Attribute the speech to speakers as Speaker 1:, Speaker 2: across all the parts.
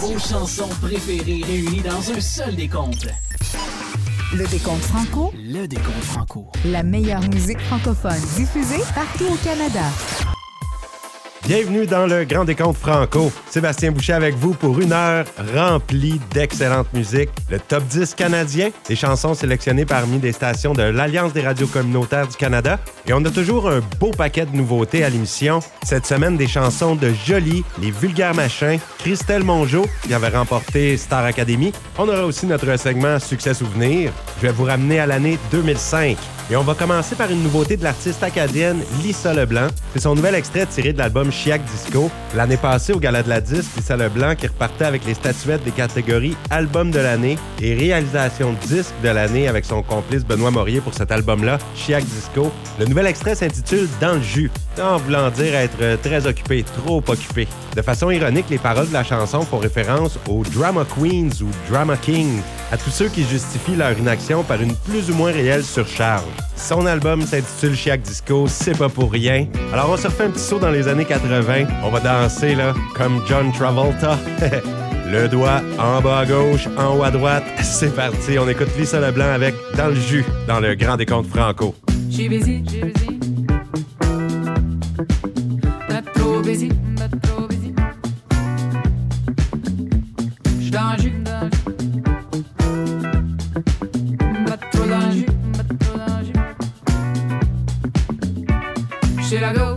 Speaker 1: Vos chansons préférées réunies dans un seul décompte.
Speaker 2: Le décompte franco.
Speaker 1: Le décompte franco.
Speaker 2: La meilleure musique francophone diffusée partout au Canada.
Speaker 3: Bienvenue dans le Grand Décompte Franco. Sébastien Boucher avec vous pour une heure remplie d'excellente musique. Le top 10 canadien, des chansons sélectionnées parmi des stations de l'Alliance des radios communautaires du Canada. Et on a toujours un beau paquet de nouveautés à l'émission. Cette semaine, des chansons de Jolie, Les Vulgaires Machins, Christelle Mongeau, qui avait remporté Star Academy. On aura aussi notre segment Succès Souvenir. Je vais vous ramener à l'année 2005. Et on va commencer par une nouveauté de l'artiste acadienne Lisa Leblanc. C'est son nouvel extrait tiré de l'album Chiac Disco. L'année passée, au Gala de la Disque, Lisa Leblanc qui repartait avec les statuettes des catégories Album de l'année et Réalisation Disque de l'année avec son complice Benoît Morier pour cet album-là, Chiac Disco. Le nouvel extrait s'intitule Dans le jus, en voulant dire être très occupé, trop occupé. De façon ironique, les paroles de la chanson font référence aux Drama Queens ou Drama Kings, à tous ceux qui justifient leur inaction par une plus ou moins réelle surcharge. Son album s'intitule Chiac Disco, c'est pas pour rien. Alors on se refait un petit saut dans les années 80. On va danser là, comme John Travolta. Le doigt en bas à gauche, en haut à droite. C'est parti, on écoute Lisa Leblanc avec Dans le jus, dans le Grand Décompte Franco.
Speaker 4: Trop busy. J'suis dans le jus, dans jus. J'suis la go,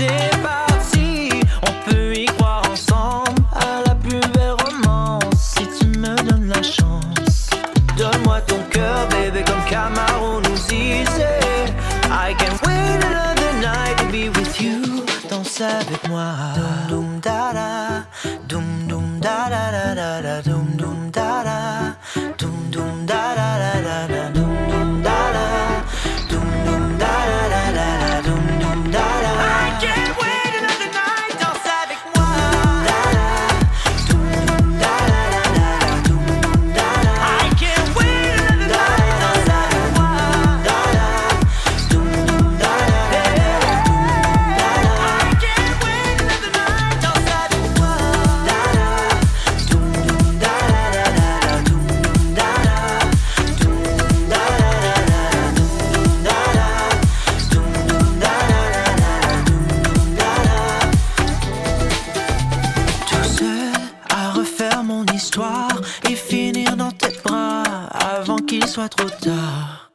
Speaker 4: et
Speaker 5: et finir dans tes bras avant qu'il soit trop tard.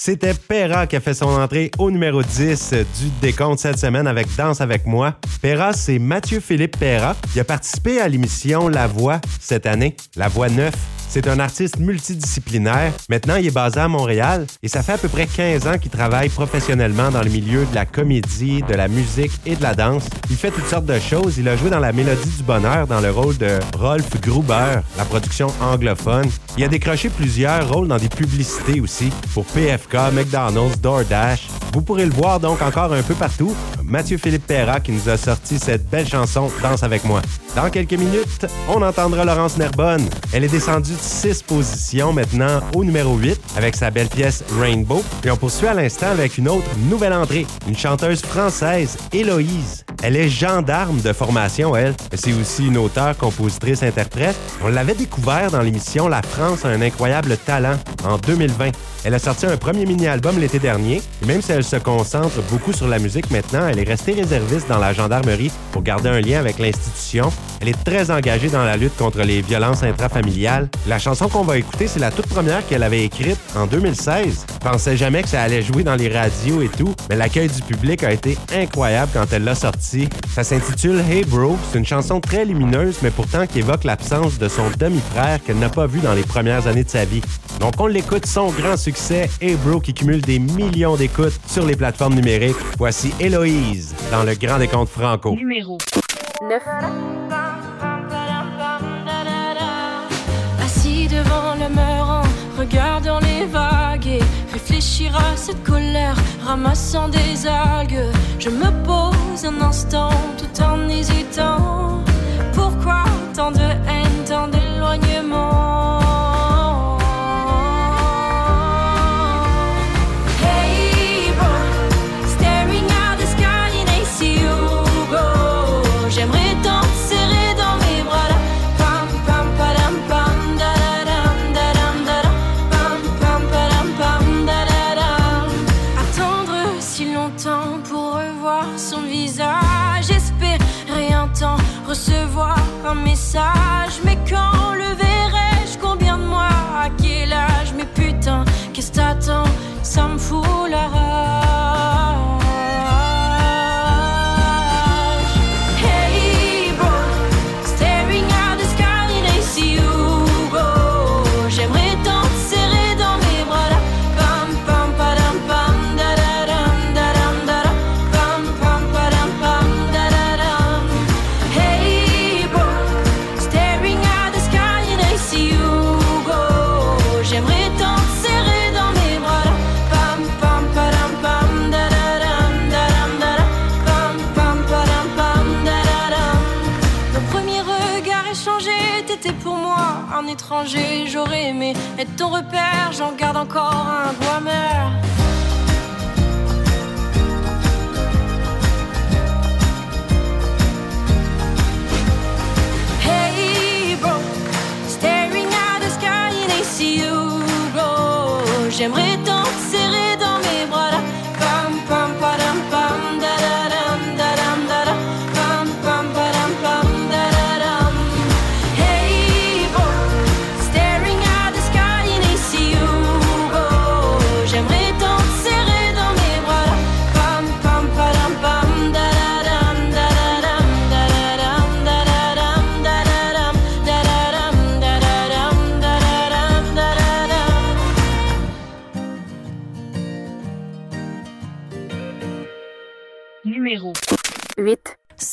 Speaker 3: C'était Pera qui a fait son entrée au numéro 10 du décompte cette semaine avec Danse avec moi. Pera, c'est Mathieu-Philippe Pera. Il a participé à l'émission La Voix cette année, La Voix 9. C'est un artiste multidisciplinaire. Maintenant, il est basé à Montréal et ça fait à peu près 15 ans qu'il travaille professionnellement dans le milieu de la comédie, de la musique et de la danse. Il fait toutes sortes de choses. Il a joué dans La Mélodie du Bonheur dans le rôle de Rolf Gruber, la production anglophone. Il a décroché plusieurs rôles dans des publicités aussi pour PFK, McDonald's, DoorDash. Vous pourrez le voir donc encore un peu partout. Mathieu-Philippe Perra qui nous a sorti cette belle chanson Danse avec moi. Dans quelques minutes, on entendra Laurence Nerbonne. Elle est descendue de 6 positions maintenant au numéro 8 avec sa belle pièce Rainbow. Et on poursuit à l'instant avec une autre nouvelle entrée, une chanteuse française, Héloïse. Elle est gendarme de formation, elle. C'est aussi une auteure, compositrice, interprète. On l'avait découvert dans l'émission La France a un incroyable talent en 2020. Elle a sorti un premier mini-album l'été dernier. Et même si elle se concentre beaucoup sur la musique maintenant, elle est restée réserviste dans la gendarmerie pour garder un lien avec l'institution. Elle est très engagée dans la lutte contre les violences intrafamiliales. La chanson qu'on va écouter, c'est la toute première qu'elle avait écrite en 2016. Je pensais jamais que ça allait jouer dans les radios et tout, mais l'accueil du public a été incroyable quand elle l'a sorti. Ça s'intitule Hey Bro. C'est une chanson très lumineuse, mais pourtant qui évoque l'absence de son demi-frère qu'elle n'a pas vu dans les premières années de sa vie. Donc on l'écoute, son grand succès, Hey Bro, qui cumule des millions d'écoutes sur les plateformes numériques. Voici Héloïse dans le Grand Décompte Franco.
Speaker 6: Numéro 9.
Speaker 7: Assis devant le mur regardant les vagues et réfléchir à cette colère, ramassant des algues. Je me pose un instant tout en hésitant. Pourquoi tant de haine, t'étais pour moi un étranger. J'aurais aimé être ton repère, j'en garde encore un goût amer.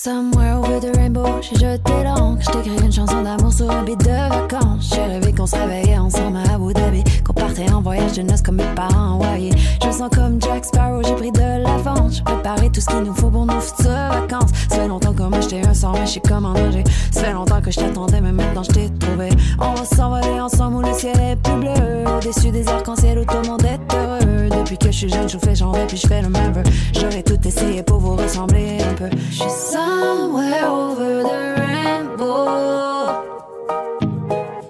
Speaker 8: Somewhere over the rainbow, j'ai jeté l'encre. J't'écris une chanson d'amour sur un beat de vacances. J'ai rêvé qu'on se réveillait ensemble à Abu Dhabi. Qu'on partait en voyage de noces comme mes parents envoyés. Je me sens comme Jack Sparrow, j'ai pris de l'avance. J'ai préparé tout ce qu'il nous faut pour nos futures vacances. Ça fait longtemps que moi j'étais un sort, mais je suis comme en danger. Ça fait longtemps que je t'attendais, mais maintenant je t'ai trouvé. On va s'envoler ensemble où le ciel est plus bleu. Au-dessus des arcs-en-ciel où tout le monde est heureux. Depuis que je suis jeune, je fais genre puis je fais le même. J'aurais tout essayé pour vous ressembler peu. Suis somewhere over the rainbow.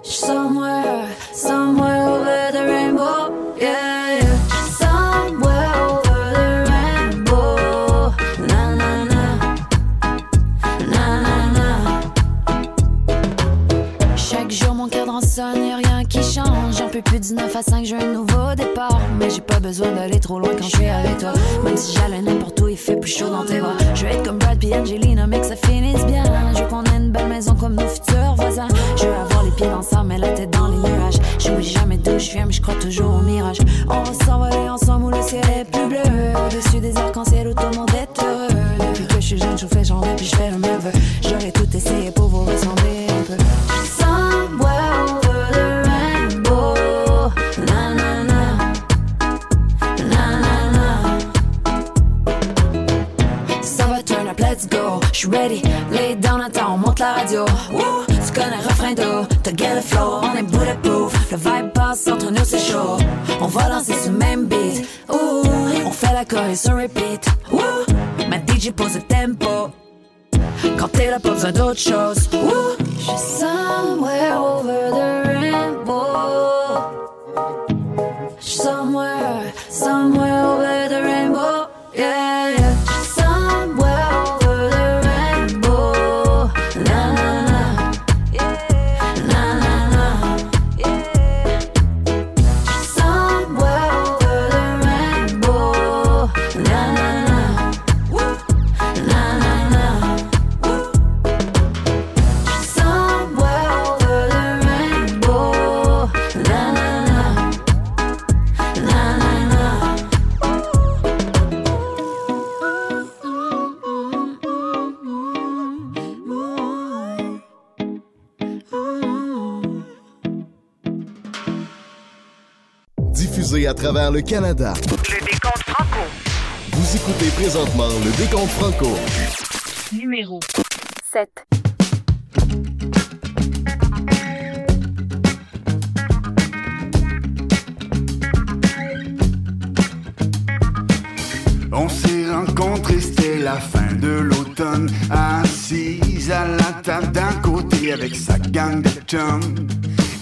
Speaker 8: Somewhere, somewhere over the rainbow. Yeah, yeah. Somewhere over the rainbow. Na na na. Na na. Chaque jour mon cadran sonne, y'a rien qui change. J'en peux plus du 9 à 5, j'ai un nouveau départ. Mais j'ai pas besoin d'aller trop loin quand je suis avec toi. Même si j'allais veux être
Speaker 9: à travers le Canada.
Speaker 6: Le décompte franco.
Speaker 9: Vous écoutez présentement le Décompte Franco.
Speaker 6: Numéro 7.
Speaker 10: On s'est rencontrés, c'était la fin de l'automne. Assise à la table d'un côté avec sa gang de chums.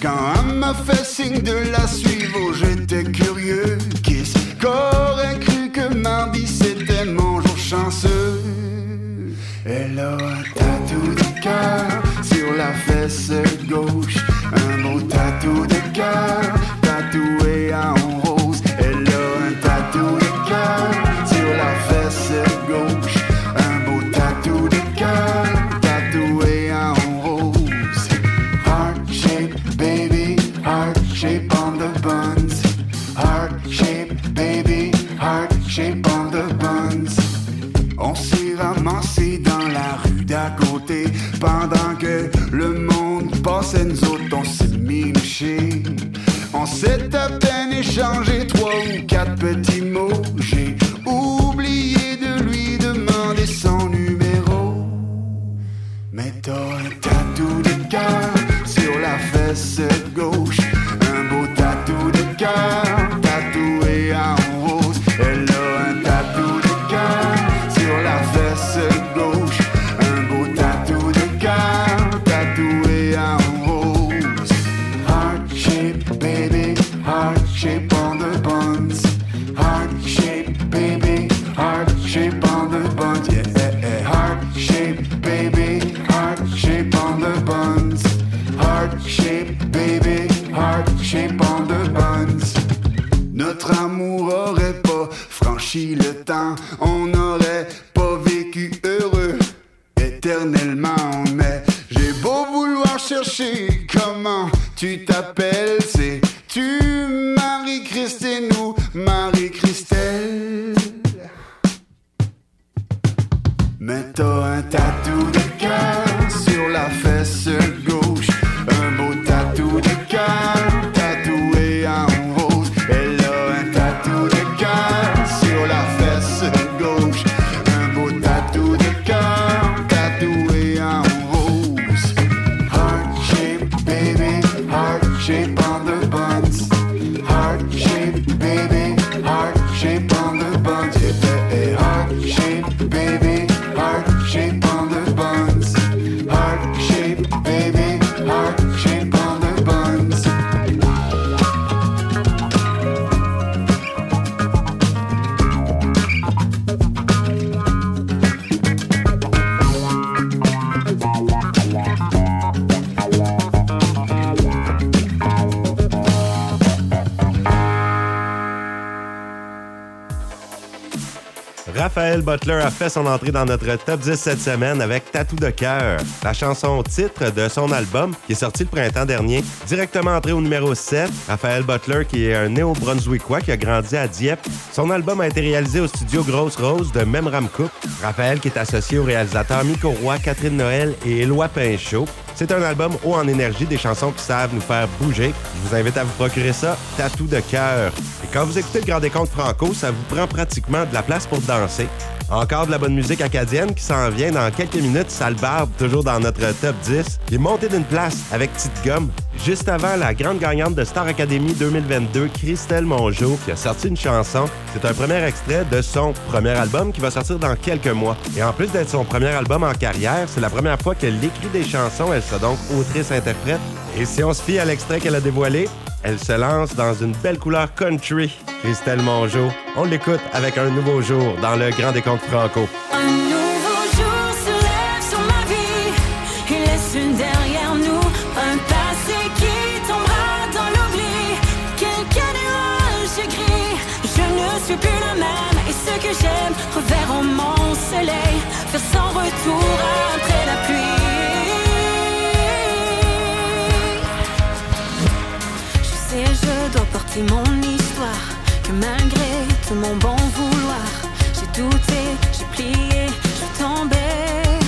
Speaker 10: Quand un m'a fait signe de la suivre, oh, j'étais curieux. Qu'est-ce qu'aurait cru que mardi c'était mon jour chanceux? Elle a un tatou de cœur sur la fesse gauche. Un beau tatou de cœur On s'est à peine échangé trois ou quatre petits mots. J'ai oublié A
Speaker 3: fait son entrée dans notre top 10 cette semaine avec Tatou de cœur, la chanson titre de son album qui est sorti le printemps dernier. Directement entré au numéro 7, Raphaël Butler qui est un néo-brunswickois qui a grandi à Dieppe. Son album a été réalisé au studio Grosse Rose de Memram Cook. Raphaël qui est associé aux réalisateurs Miko Roy, Catherine Noël et Éloi Pinchot. C'est un album haut en énergie, des chansons qui savent nous faire bouger. Je vous invite à vous procurer ça, Tatou de cœur. Et quand vous écoutez le Grand Décompte Franco, ça vous prend pratiquement de la place pour danser. Encore de la bonne musique acadienne qui s'en vient dans quelques minutes. Salbarbe, toujours dans notre top 10, qui est monté d'une place avec Petite Gomme. Juste avant, la grande gagnante de Star Academy 2022, Christelle Mongeau, qui a sorti une chanson. C'est un premier extrait de son premier album qui va sortir dans quelques mois. Et en plus d'être son premier album en carrière, c'est la première fois qu'elle écrit des chansons. Elle sera donc autrice-interprète. Et si on se fie à l'extrait qu'elle a dévoilé, elle se lance dans une belle couleur country. Christelle Mongeau, on l'écoute avec un nouveau jour dans le Grand Décompte Franco.
Speaker 11: Un nouveau jour se lève sur ma vie. Il laisse une derrière nous un passé qui tombera dans l'oubli. Quelqu'un nuage gris. Je ne suis plus la même. Et ce que j'aime reverront mon soleil. Faire sans retour après la pluie. Sais, je dois porter mon histoire. Que malgré tout mon bon vouloir, j'ai douté, j'ai plié, je tombais.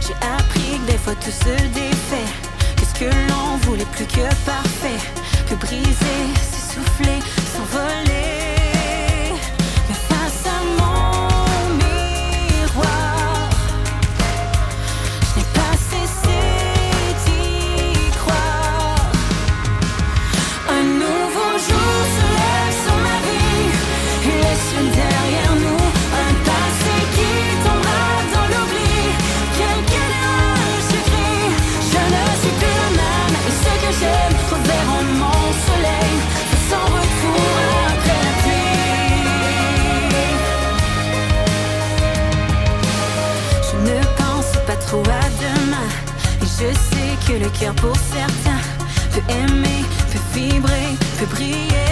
Speaker 11: J'ai appris que des fois tout se défait. Que ce que l'on voulait plus que parfait? Que briser, s'essouffler, s'envoler. Pour certains peut aimer, peut vibrer, peut briller.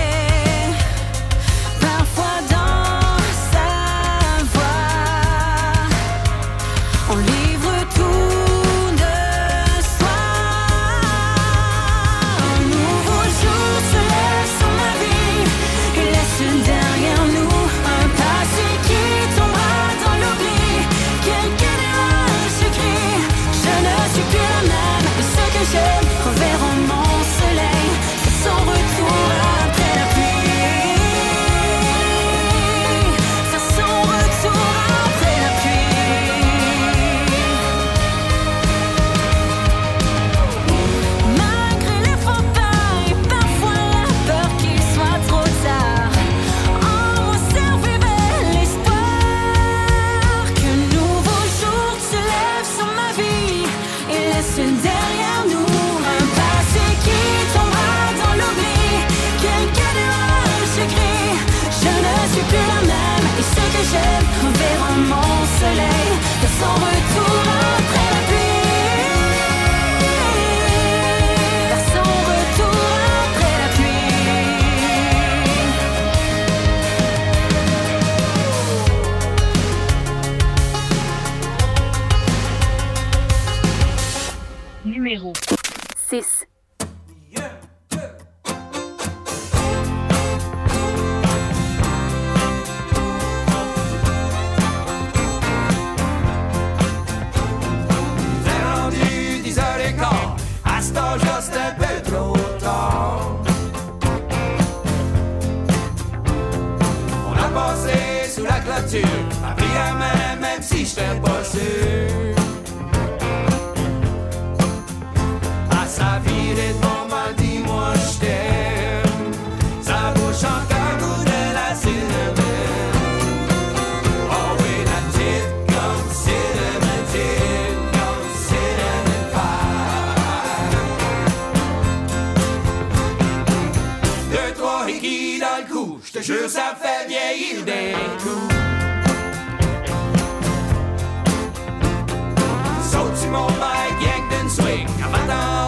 Speaker 12: Jure ça fait vieillir d'un coup. Saute sur mon bike, yank d'une swing, en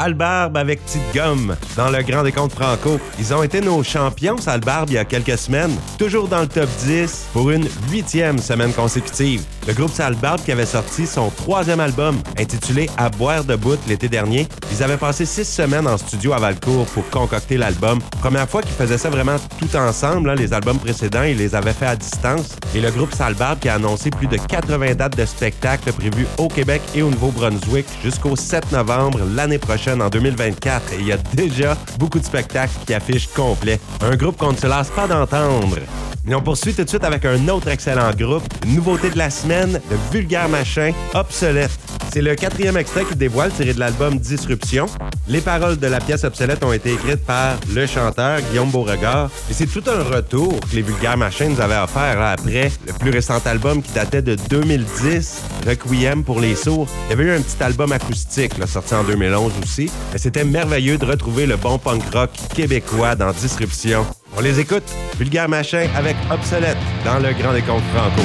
Speaker 13: Sale Barbe avec Petite Gomme dans le Grand Décompte Franco. Ils ont été nos champions, Sale Barbe, il y a quelques semaines. Toujours dans le top 10 pour une huitième semaine consécutive. Le groupe Sale Barbe qui avait sorti son troisième album intitulé À boire de bout l'été dernier. Ils avaient passé six semaines en studio à Valcourt pour concocter l'album. Première fois qu'ils faisaient ça vraiment tout ensemble. hein. Les albums précédents, ils les avaient fait à distance. Et le groupe Sale Barbe qui a annoncé plus de 80 dates de spectacles prévues au Québec et au Nouveau-Brunswick jusqu'au 7 novembre l'année prochaine en 2024. Et il y a déjà beaucoup de spectacles qui affichent complet. Un groupe qu'on ne se lasse pas d'entendre. Et on poursuit tout de suite avec un autre excellent groupe, une nouveauté de la semaine, le vulgaire machin, obsolète. C'est le quatrième extrait qui dévoile tiré de l'album Disruption. Les paroles de la pièce obsolète ont été écrites par le chanteur Guillaume Beauregard. Et c'est tout un retour que les vulgaires machins nous avaient offert après le plus récent album qui datait de 2010, Requiem pour les sourds. Il y avait eu un petit album acoustique sorti en 2011 aussi. Mais c'était merveilleux de retrouver le bon punk rock québécois dans Disruption. On les écoute, vulgaire machin avec obsolète dans le Grand Décompte Franco.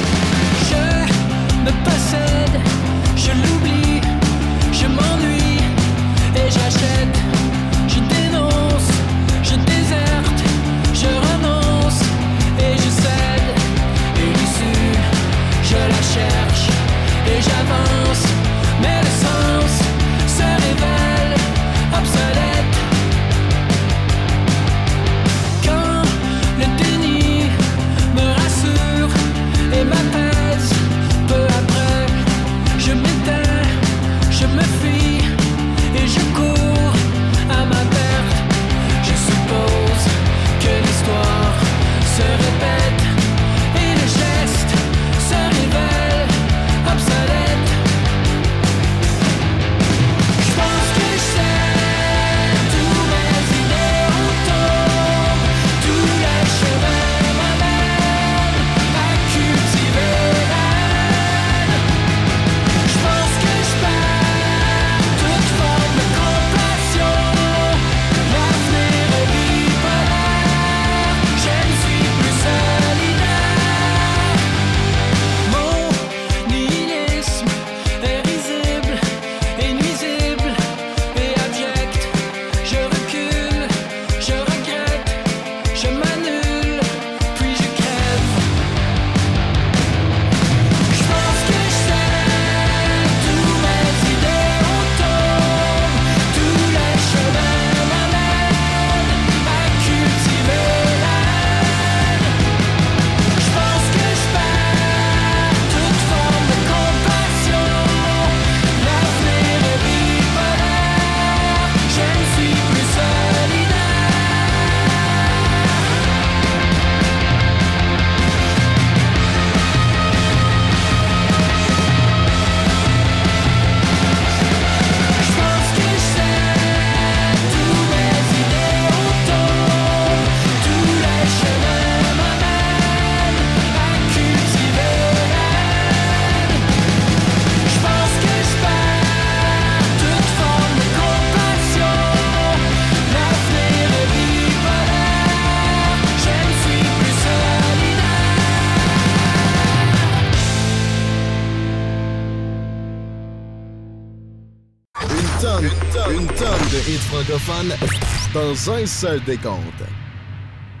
Speaker 9: Dans un seul décompte.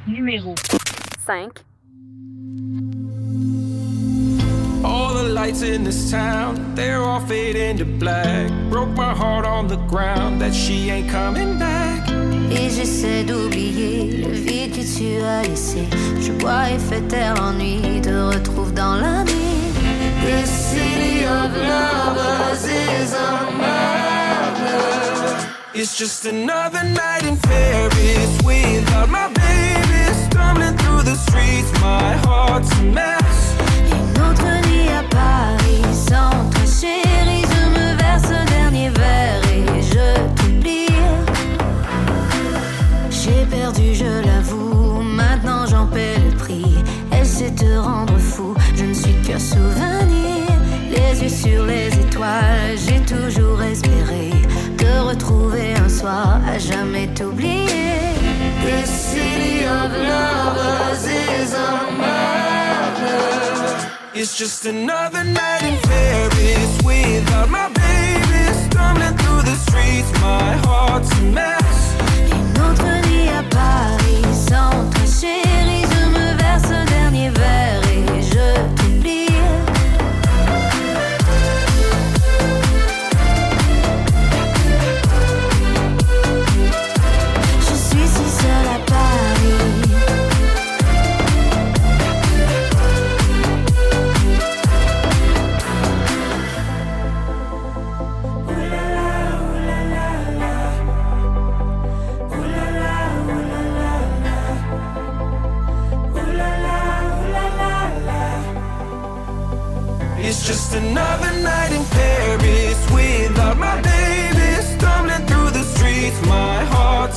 Speaker 6: Numéro 5.
Speaker 12: All the lights in this town, they're all fading to black. Broke my heart on the ground that she ain't coming back.
Speaker 11: Et j'essaie d'oublier le vide que tu as laissé. Je bois et fais taire l'ennui, te retrouve dans la nuit. This city of lovers is a murder.
Speaker 12: It's just another night in Paris without my baby. Stumbling through the streets, my heart's a mess.
Speaker 11: Une autre nuit à Paris sans toi, chérie. Je me verse un dernier verre et je t'oublie. J'ai perdu, je l'avoue. Maintenant j'en paie le prix. Elle sait te rendre fou. Je ne suis que souvenir. Les yeux sur les This city of lovers is a.
Speaker 12: It's just another night in Paris without my baby. Stumbling through the streets. my heart's a mess.
Speaker 11: Une autre nuit à Paris sans toi Je me verse dernier verre et je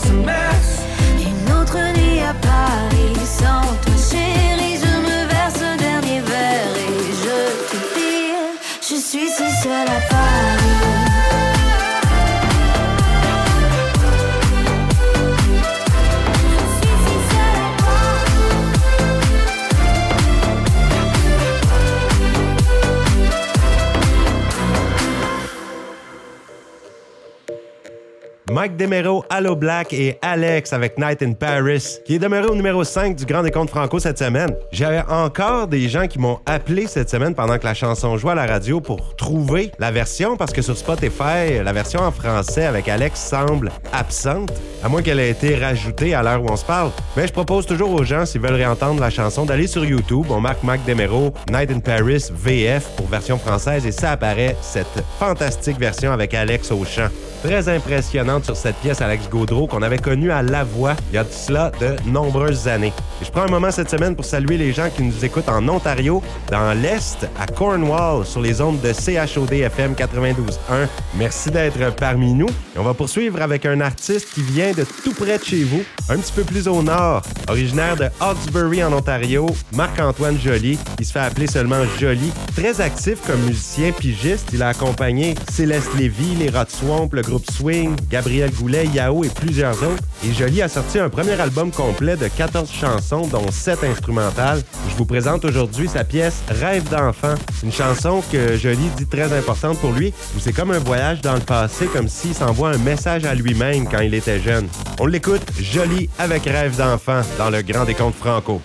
Speaker 11: Une autre nuit à Paris sans toi chérie
Speaker 3: Mike Demero, Allo Black et Alex avec Night in Paris, qui est demeuré au numéro 5 du Grand Décompte Franco cette semaine. J'avais encore des gens qui m'ont appelé cette semaine pendant que la chanson jouait à la radio pour trouver la version, parce que sur Spotify, la version en français avec Alex semble absente, à moins qu'elle ait été rajoutée à l'heure où on se parle. Mais je propose toujours aux gens, s'ils veulent réentendre la chanson, d'aller sur YouTube. On marque Mike Demero, Night in Paris, VF pour version française, et ça apparaît cette fantastique version avec Alex au chant. Très impressionnante sur cette pièce Alex Gaudreau qu'on avait connue à La Voix il y a de cela de nombreuses années. Et je prends un moment cette semaine pour saluer les gens qui nous écoutent en Ontario, dans l'Est, à Cornwall, sur les ondes de CHOD FM 92.1. Merci d'être parmi nous. Et on va poursuivre avec un artiste qui vient de tout près de chez vous, un petit peu plus au nord, originaire de Hawkesbury en Ontario, Marc-Antoine Joly. Il se fait appeler seulement Joly. Très actif comme musicien pigiste, il a accompagné Céleste Lévy, les Rod Swamp, le groupe Swing, Gabriel Goulet, Yao et plusieurs autres. Et Joly a sorti un premier album complet de 14 chansons, dont 7 instrumentales. Je vous présente aujourd'hui sa pièce Rêve d'enfant, une chanson que Joly dit très importante pour lui, où c'est comme un voyage dans le passé, comme s'il s'envoie un message à lui-même quand il était jeune. On l'écoute, Joly avec Rêve d'enfant, dans le Grand Décompte Franco.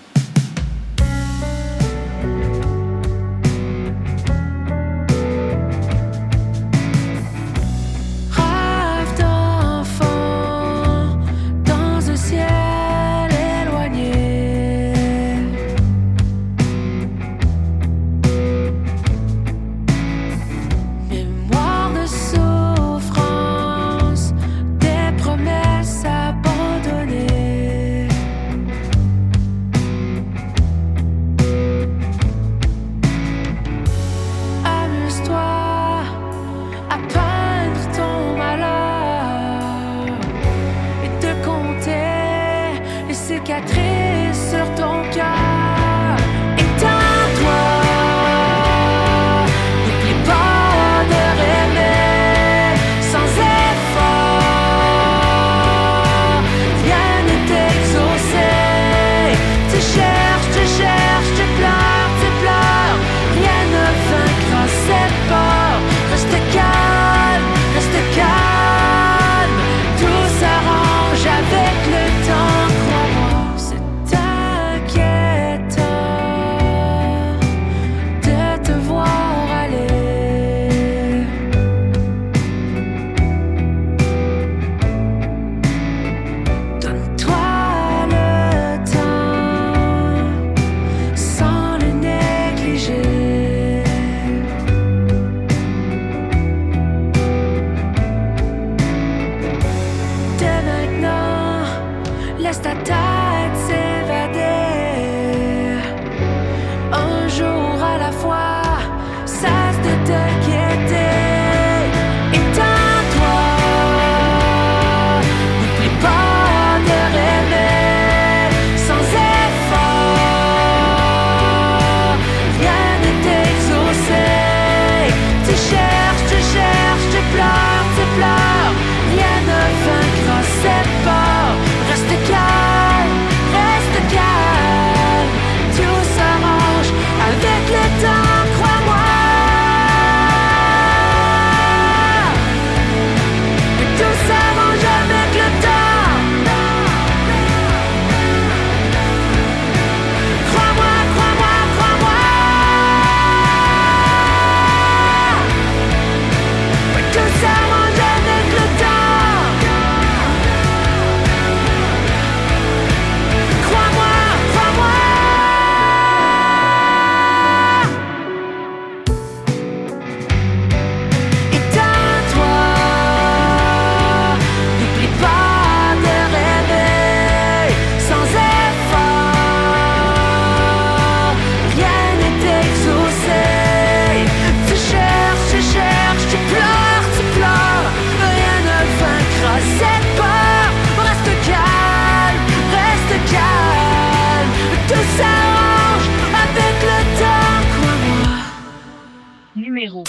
Speaker 13: 4.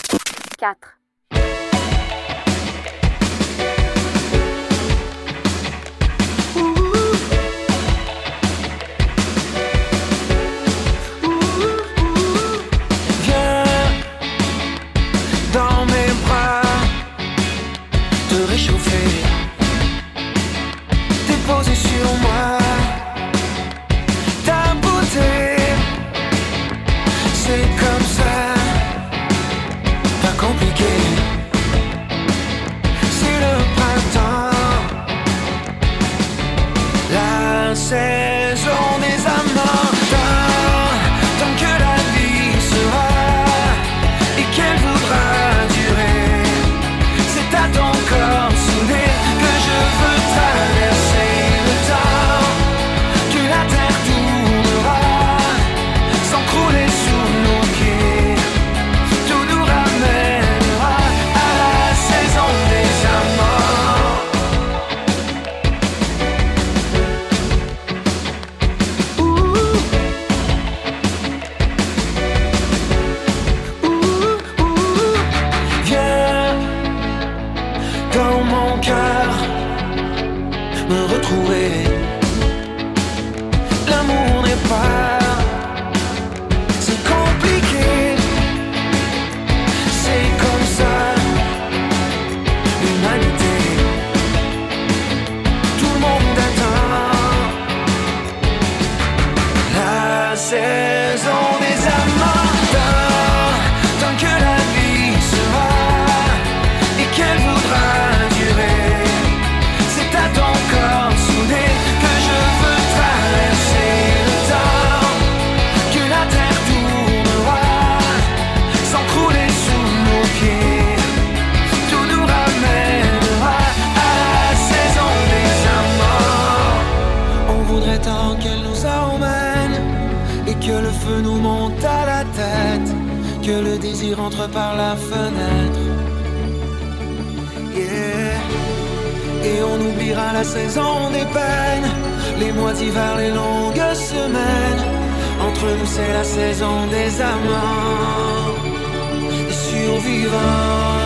Speaker 12: rentre par la fenêtre. Yeah. Et on oubliera la saison des peines, les mois d'hiver, les longues semaines. Entre nous, c'est la saison des amants, survivants.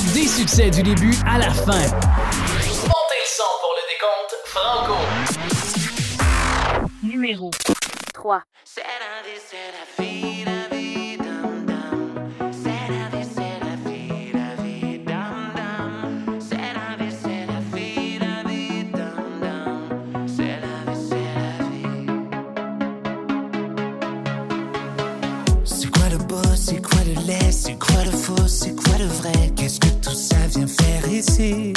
Speaker 12: des
Speaker 1: succès du début à la fin. Montez le son pour le décompte Franco.
Speaker 13: Numéro 3.
Speaker 14: C'est quoi le beau, c'est quoi le laid, c'est quoi le faux, c'est quoi le vrai? C'est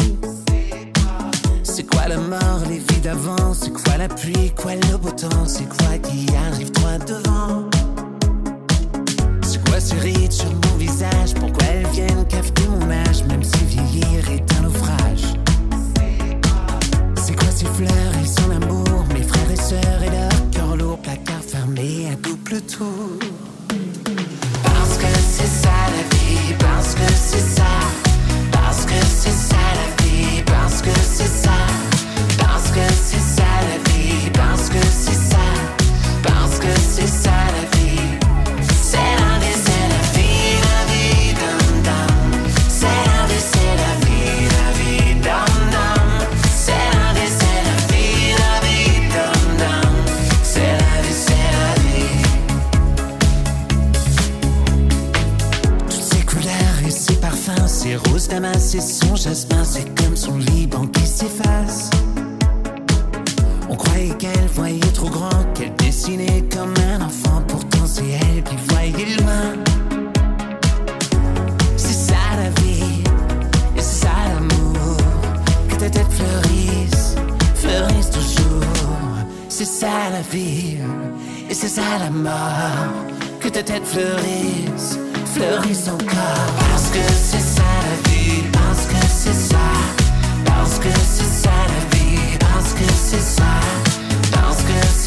Speaker 14: quoi la mort, les vies d'avant? C'est quoi la pluie, quoi le beau temps? C'est quoi qui arrive droit devant? C'est quoi ces rides sur mon visage? Pourquoi elles viennent cafeter mon âge? Même si vieillir est un naufrage. C'est quoi ces fleurs? Et son amour Mes frères et sœurs et leur cœur lourd Placard fermé à double tour. Parce que c'est ça la vie, parce que c'est ça. Parce que c'est ça. Samas et son jasmin, c'est comme son Liban qui s'efface. On croyait qu'elle voyait trop grand, qu'elle dessinait comme un enfant, pourtant c'est elle qui voyait loin. C'est ça la vie, et c'est ça l'amour, que ta tête fleurisse, fleurisse toujours. C'est ça la vie, et c'est ça la mort, que ta tête fleurisse, fleurisse encore. Parce que c'est parce que c'est ça. La vie, parce que c'est ça. Parce que c'est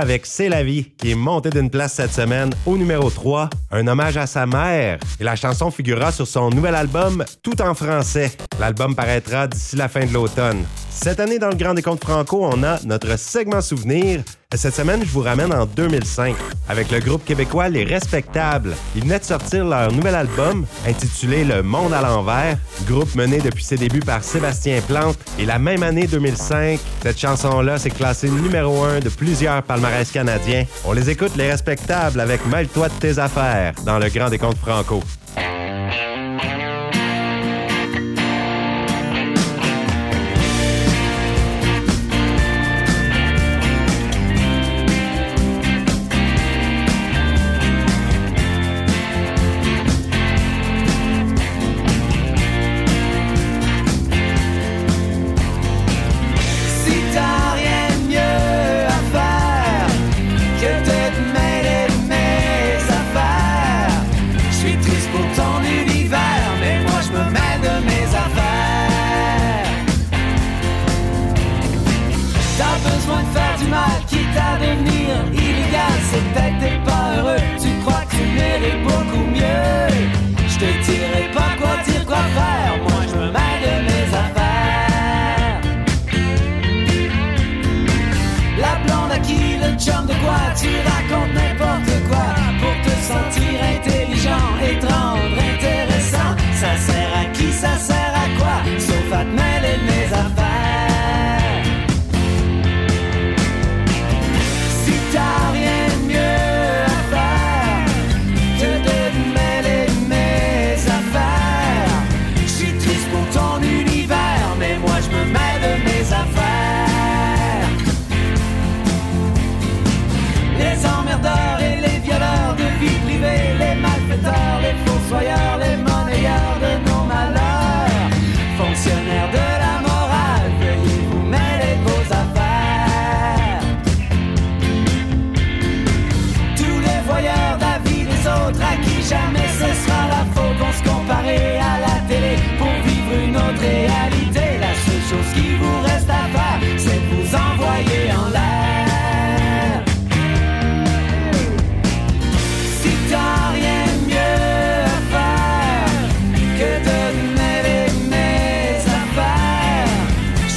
Speaker 15: Avec C'est la vie, qui est monté d'une place cette semaine au numéro 3, un hommage à sa mère. Et la chanson figurera sur son nouvel album Tout en français. L'album paraîtra d'ici la fin de l'automne. Cette année, dans le Grand Décompte Franco, on a notre segment souvenir. Cette semaine, je vous ramène en 2005 avec le groupe québécois Les Respectables. Ils venaient de sortir leur nouvel album intitulé Le Monde à l'envers, groupe mené depuis ses débuts par Sébastien Plante. Et la même année 2005, cette chanson-là s'est classée numéro un de plusieurs palmarès canadiens. On les écoute Les Respectables avec Mêle-toi de tes affaires dans le Grand Décompte Franco.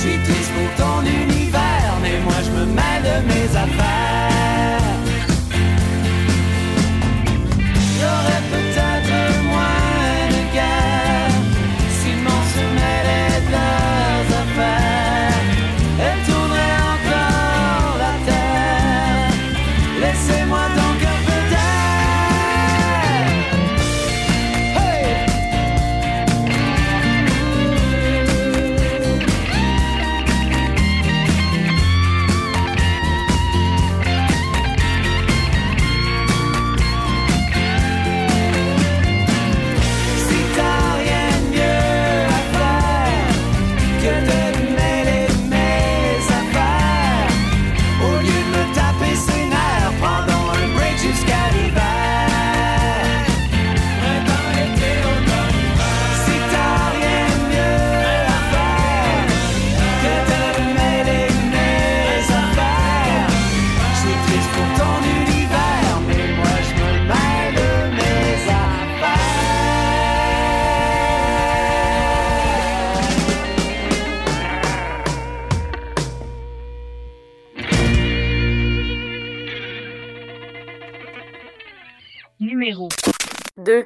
Speaker 16: Je suis
Speaker 13: 2.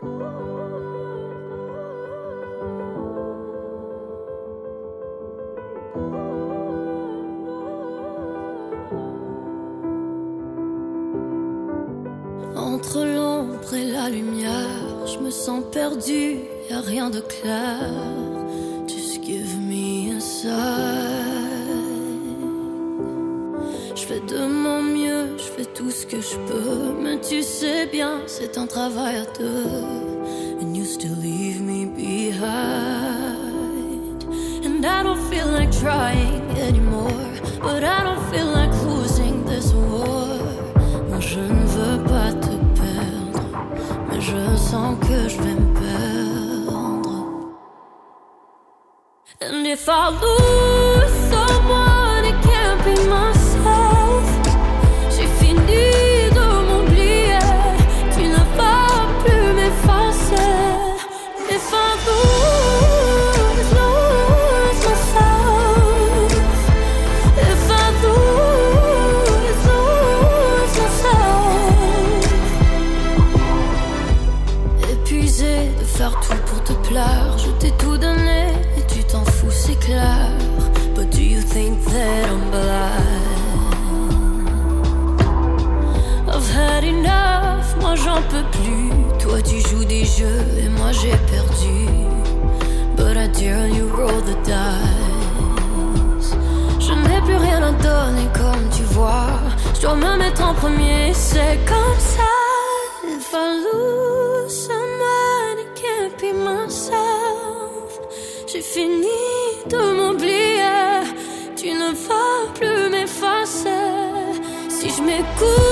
Speaker 7: Entre l'ombre et la lumière, je me sens perdu, y a rien de clair. Just give me a sign. Fais tout ce que je peux, mais tu sais bien, c'est un travail à deux. And you still leave me behind. And I don't feel like trying anymore, but I don't feel like losing this war. Moi je ne veux pas te perdre, mais je sens que je vais me perdre. And if I lose et moi j'ai perdu. But I dare you roll the dice. Je n'ai plus rien à donner comme tu vois. Je dois me mettre en premier, c'est comme ça. If I lose someone, it can't be myself. J'ai fini de m'oublier, tu ne vas plus m'effacer. Si je m'écoute,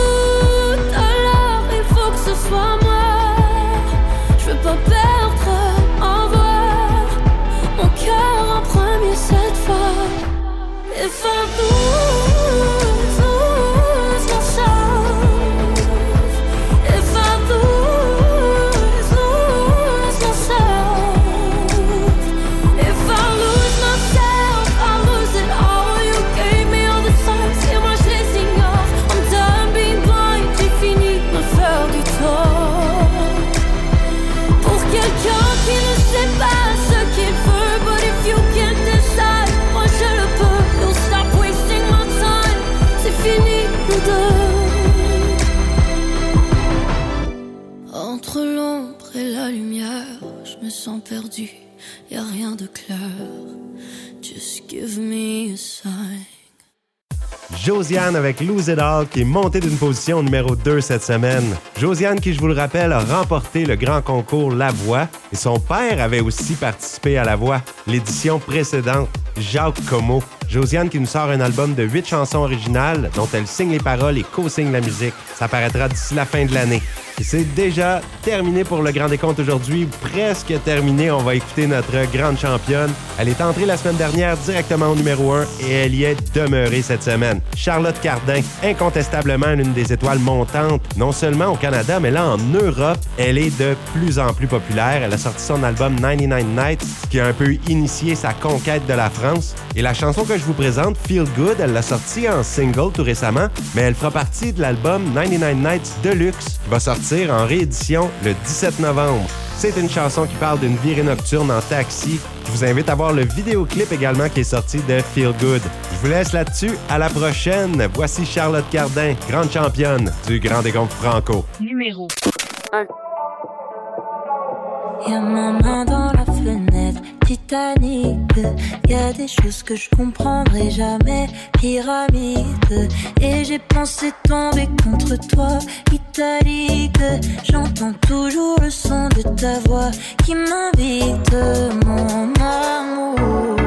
Speaker 3: Josiane avec Lose It All qui est montée d'une position numéro 2 cette semaine. Josiane qui, je vous le rappelle, a remporté le grand concours La Voix et son père avait aussi participé à La Voix, l'édition précédente, Jacques Como. Josiane qui nous sort un album de 8 chansons originales dont elle signe les paroles et co-signe la musique. Ça paraîtra d'ici la fin de l'année. C'est déjà terminé pour le Grand Décompte aujourd'hui, presque terminé. On va écouter notre grande championne. Elle est entrée la semaine dernière directement au numéro 1 et elle y est demeurée cette semaine. Charlotte Cardin, incontestablement l'une des étoiles montantes, non seulement au Canada, mais là en Europe, elle est de plus en plus populaire. Elle a sorti son album 99 Nights, qui a un peu initié sa conquête de la France. Et la chanson que je vous présente, Feel Good, elle l'a sortie en single tout récemment, mais elle fera partie de l'album 99 Nights Deluxe, qui va sortir en réédition le 17 novembre. C'est une chanson qui parle d'une virée nocturne en taxi. Je vous invite à voir le vidéoclip également qui est sorti de Feel Good. Je vous laisse là-dessus. À la prochaine. Voici Charlotte Cardin, grande championne du Grand Décompte Franco.
Speaker 1: numéro
Speaker 7: Y'a ma main dans la fenêtre, Titanic. Y a des choses que je comprendrai jamais, pyramide. Et j'ai pensé tomber contre toi, italique. J'entends toujours le son de ta voix qui m'invite, mon amour.